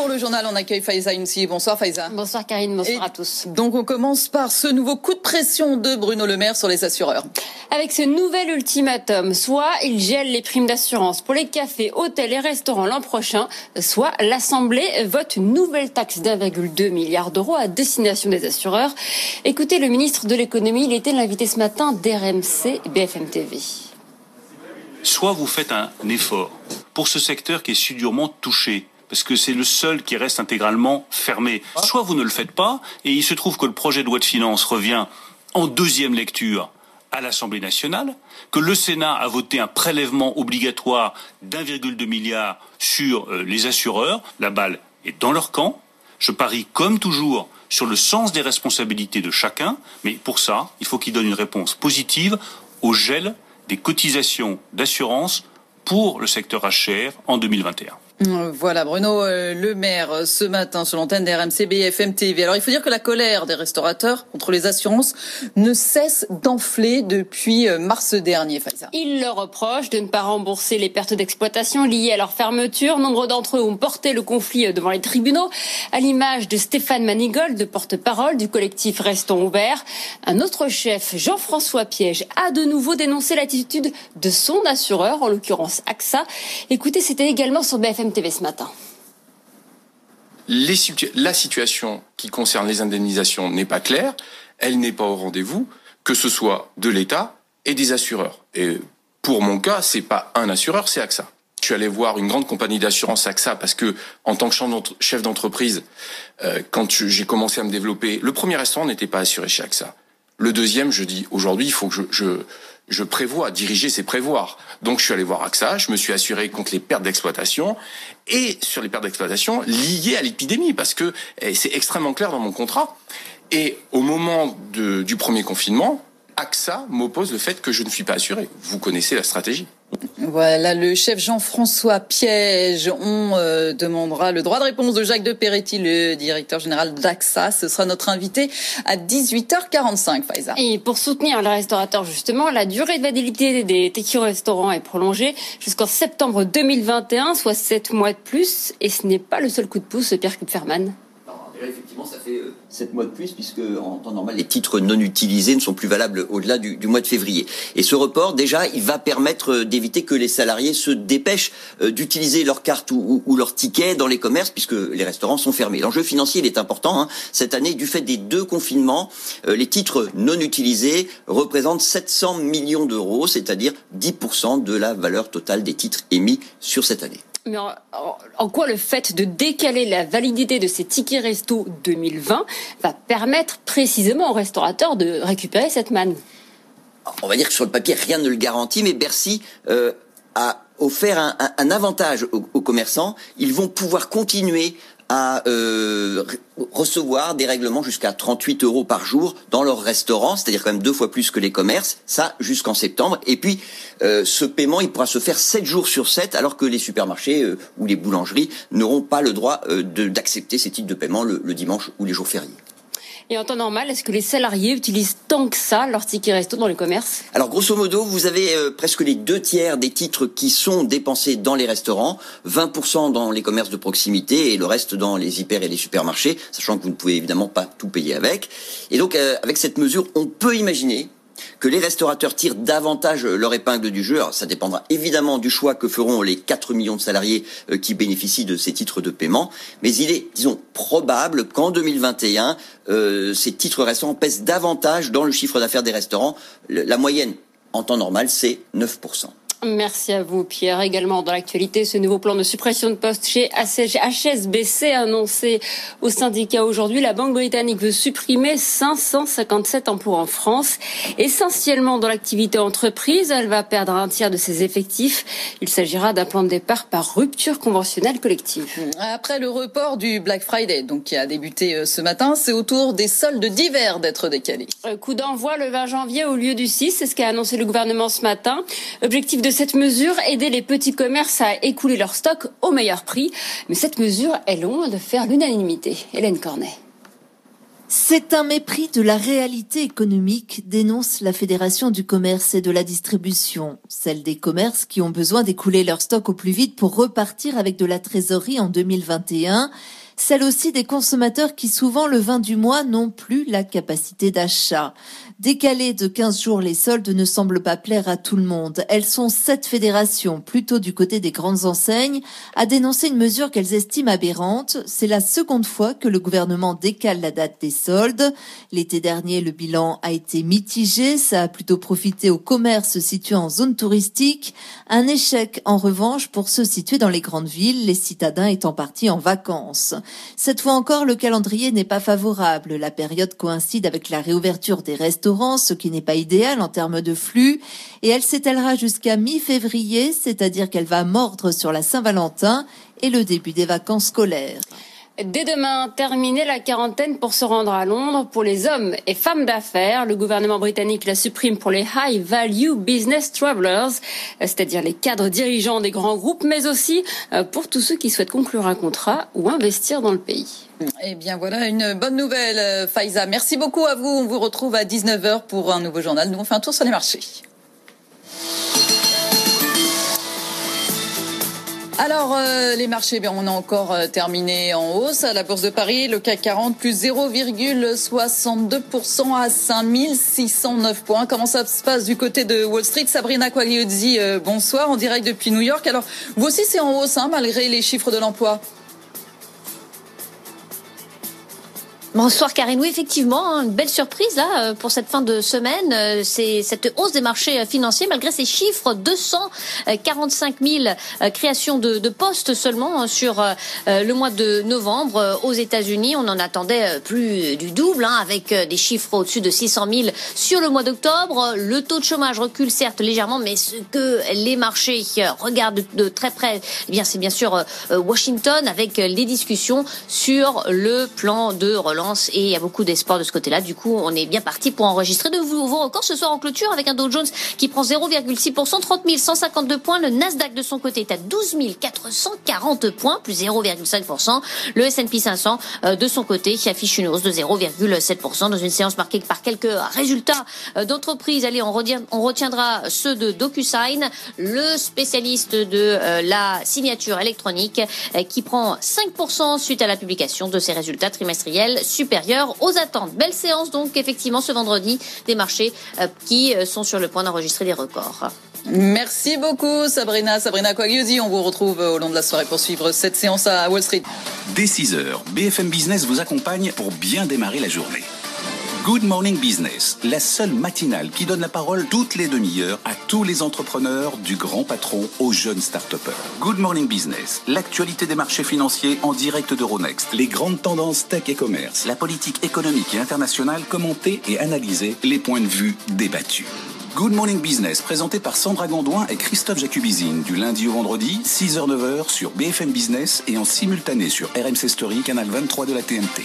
Pour le journal, on accueille Faiza Younsi. Bonsoir Faiza. Bonsoir Karine, bonsoir Et à tous. Donc on commence par ce nouveau coup de pression de Bruno Le Maire sur les assureurs. Avec ce nouvel ultimatum, soit il gèle les primes d'assurance pour les cafés, hôtels et restaurants l'an prochain, soit l'Assemblée vote une nouvelle taxe d'1,2 milliard d'euros à destination des assureurs. Écoutez le ministre de l'économie, il était l'invité ce matin d'RMC BFM TV. Soit vous faites un effort pour ce secteur qui est si durement touché, parce que c'est le seul qui reste intégralement fermé. Soit vous ne le faites pas, et il se trouve que le projet de loi de finances revient en deuxième lecture à l'Assemblée nationale, que le Sénat a voté un prélèvement obligatoire d'1,2 milliard sur euh, les assureurs. La balle est dans leur camp. Je parie comme toujours sur le sens des responsabilités de chacun, mais pour ça, il faut qu'ils donnent une réponse positive au gel des cotisations d'assurance pour le secteur HR en 2021. Voilà Bruno euh, Le Maire euh, ce matin sur l'antenne d'RMC BFM TV. Alors il faut dire que la colère des restaurateurs contre les assurances ne cesse d'enfler depuis euh, mars dernier. Faiza. Il leur reproche de ne pas rembourser les pertes d'exploitation liées à leur fermeture. Nombre d'entre eux ont porté le conflit devant les tribunaux, à l'image de Stéphane Manigold, de porte-parole du collectif Restons ouverts. Un autre chef, Jean-François Piège, a de nouveau dénoncé l'attitude de son assureur, en l'occurrence AXA. Écoutez, c'était également sur BFM TV ce matin. La situation qui concerne les indemnisations n'est pas claire, elle n'est pas au rendez-vous, que ce soit de l'État et des assureurs. Et pour mon cas, c'est pas un assureur, c'est AXA. Je suis allé voir une grande compagnie d'assurance AXA parce que, en tant que chef d'entreprise, euh, quand j'ai commencé à me développer, le premier restaurant n'était pas assuré chez AXA. Le deuxième, je dis aujourd'hui, il faut que je, je prévois. Diriger, c'est prévoir. Donc, je suis allé voir AXA, je me suis assuré contre les pertes d'exploitation et sur les pertes d'exploitation liées à l'épidémie parce que eh, c'est extrêmement clair dans mon contrat. Et au moment du premier confinement, AXA m'oppose le fait que je ne suis pas assuré. Vous connaissez la stratégie. Voilà le chef Jean-François Piège. On euh, demandera le droit de réponse de Jacques de Peretti, le directeur général d'AXA. Ce sera notre invité à 18h45, Faiza. Et pour soutenir les restaurateurs, justement, la durée de validité des tickets restaurants est prolongée jusqu'en septembre 2021, soit 7 mois de plus. Et ce n'est pas le seul coup de pouce, Pierre Kupferman. Effectivement, ça fait 7 mois de plus, puisque en temps normal, les titres non utilisés ne sont plus valables au-delà du, mois de février. Et ce report, déjà, il va permettre d'éviter que les salariés se dépêchent d'utiliser leur carte ou, ou, leur ticket dans les commerces, puisque les restaurants sont fermés. L'enjeu financier, il est important. Hein. Cette année, du fait des deux confinements, les titres non utilisés représentent 700 millions d'euros, c'est-à-dire 10% de la valeur totale des titres émis sur cette année. Mais en, quoi le fait de décaler la validité de ces tickets resto 2020 va permettre précisément aux restaurateurs de récupérer cette manne? On va dire que sur le papier, rien ne le garantit, mais Bercy euh, a offert un, avantage aux, commerçants. Ils vont pouvoir continuer à euh, recevoir des règlements jusqu'à 38 euros par jour dans leur restaurant, c'est-à-dire quand même deux fois plus que les commerces, ça jusqu'en septembre. Et puis, euh, ce paiement, il pourra se faire 7 jours sur 7, alors que les supermarchés euh, ou les boulangeries n'auront pas le droit d'accepter ces types de paiement le dimanche ou les jours fériés. Et en temps normal, est-ce que les salariés utilisent tant que ça leur ticket resto dans les commerces Alors grosso modo, vous avez euh, presque les deux tiers des titres qui sont dépensés dans les restaurants, 20% dans les commerces de proximité et le reste dans les hyper et les supermarchés, sachant que vous ne pouvez évidemment pas tout payer avec. Et donc euh, avec cette mesure, on peut imaginer que les restaurateurs tirent davantage leur épingle du jeu. Alors, ça dépendra évidemment du choix que feront les 4 millions de salariés euh, qui bénéficient de ces titres de paiement. Mais il est, disons, probable qu'en 2021, euh, ces titres restaurants pèsent davantage dans le chiffre d'affaires des restaurants. la moyenne, en temps normal, c'est 9%. Merci à vous, Pierre. Également dans l'actualité, ce nouveau plan de suppression de postes chez HSBC annoncé au syndicat aujourd'hui. La Banque britannique veut supprimer 557 emplois en France, essentiellement dans l'activité entreprise. Elle va perdre un tiers de ses effectifs. Il s'agira d'un plan de départ par rupture conventionnelle collective. Après le report du Black Friday, donc qui a débuté euh, ce matin, c'est au tour des soldes d'hiver d'être décalés. Euh, coup d'envoi le 20 janvier au lieu du 6, c'est ce qu'a annoncé le gouvernement ce matin. Objectif de cette mesure, aider les petits commerces à écouler leur stock au meilleur prix. Mais cette mesure est loin de faire l'unanimité. Hélène Cornet. C'est un mépris de la réalité économique, dénonce la Fédération du commerce et de la distribution, celle des commerces qui ont besoin d'écouler leur stock au plus vite pour repartir avec de la trésorerie en 2021 celle aussi des consommateurs qui souvent le 20 du mois n'ont plus la capacité d'achat. Décaler de 15 jours les soldes ne semble pas plaire à tout le monde. Elles sont sept fédérations, plutôt du côté des grandes enseignes, à dénoncer une mesure qu'elles estiment aberrante. C'est la seconde fois que le gouvernement décale la date des soldes. L'été dernier, le bilan a été mitigé. Ça a plutôt profité aux commerces situés en zone touristique. Un échec, en revanche, pour ceux situés dans les grandes villes, les citadins étant partis en vacances. Cette fois encore, le calendrier n'est pas favorable. La période coïncide avec la réouverture des restaurants, ce qui n'est pas idéal en termes de flux, et elle s'étalera jusqu'à mi-février, c'est-à-dire qu'elle va mordre sur la Saint-Valentin et le début des vacances scolaires. Dès demain, terminer la quarantaine pour se rendre à Londres pour les hommes et femmes d'affaires. Le gouvernement britannique la supprime pour les High Value Business Travelers, c'est-à-dire les cadres dirigeants des grands groupes, mais aussi euh, pour tous ceux qui souhaitent conclure un contrat ou investir dans le pays. Eh bien voilà une bonne nouvelle, euh, Faiza. Merci beaucoup à vous. On vous retrouve à 19h pour un nouveau journal. Nous on fait un tour sur les marchés. Alors, euh, les marchés, bien, on a encore euh, terminé en hausse. À la Bourse de Paris, le CAC 40 plus 0,62% à 5609 points. Comment ça se passe du côté de Wall Street? Sabrina Quagliozzi, euh, bonsoir, en direct depuis New York. Alors, vous aussi, c'est en hausse, hein, malgré les chiffres de l'emploi? Bonsoir Karine. Oui, effectivement, hein, une belle surprise là euh, pour cette fin de semaine. Euh, c'est cette hausse des marchés euh, financiers malgré ces chiffres 245 000 créations de, postes seulement hein, sur le mois de novembre aux États-Unis. On en attendait plus du double hein, avec des chiffres au-dessus de 600 000 sur le mois d'octobre. Le taux de chômage recule certes légèrement, mais ce que les marchés regardent de très près, eh bien c'est bien sûr Washington avec les discussions sur le plan de relance et il y a beaucoup d'espoir de ce côté-là. Du coup, on est bien parti pour enregistrer de nouveaux records ce soir en clôture avec un Dow Jones qui prend 0,6%, 30 152 points. Le Nasdaq de son côté est à 12 440 points, plus 0,5%. Le S&P 500 euh, de son côté qui affiche une hausse de 0,7% dans une séance marquée par quelques résultats euh, d'entreprise. Allez, on, retiendra ceux de DocuSign, le spécialiste de euh, la signature électronique qui prend 5% suite à la publication de ses résultats trimestriels supérieure aux attentes. Belle séance donc effectivement ce vendredi des marchés euh, qui euh, sont sur le point d'enregistrer des records. Merci beaucoup Sabrina, Sabrina Quagliusi. On vous retrouve au long de la soirée pour suivre cette séance à Wall Street. Dès 6h, BFM Business vous accompagne pour bien démarrer la journée. Good Morning Business, la seule matinale qui donne la parole toutes les demi-heures à tous les entrepreneurs, du grand patron aux jeunes start Good Morning Business, l'actualité des marchés financiers en direct d'Euronext, les grandes tendances tech et commerce, la politique économique et internationale commentée et analysée, les points de vue débattus. Good Morning Business, présenté par Sandra Gondouin et Christophe Jacubizine, du lundi au vendredi, 6h-9h sur BFM Business et en simultané sur RMC Story, canal 23 de la TNT.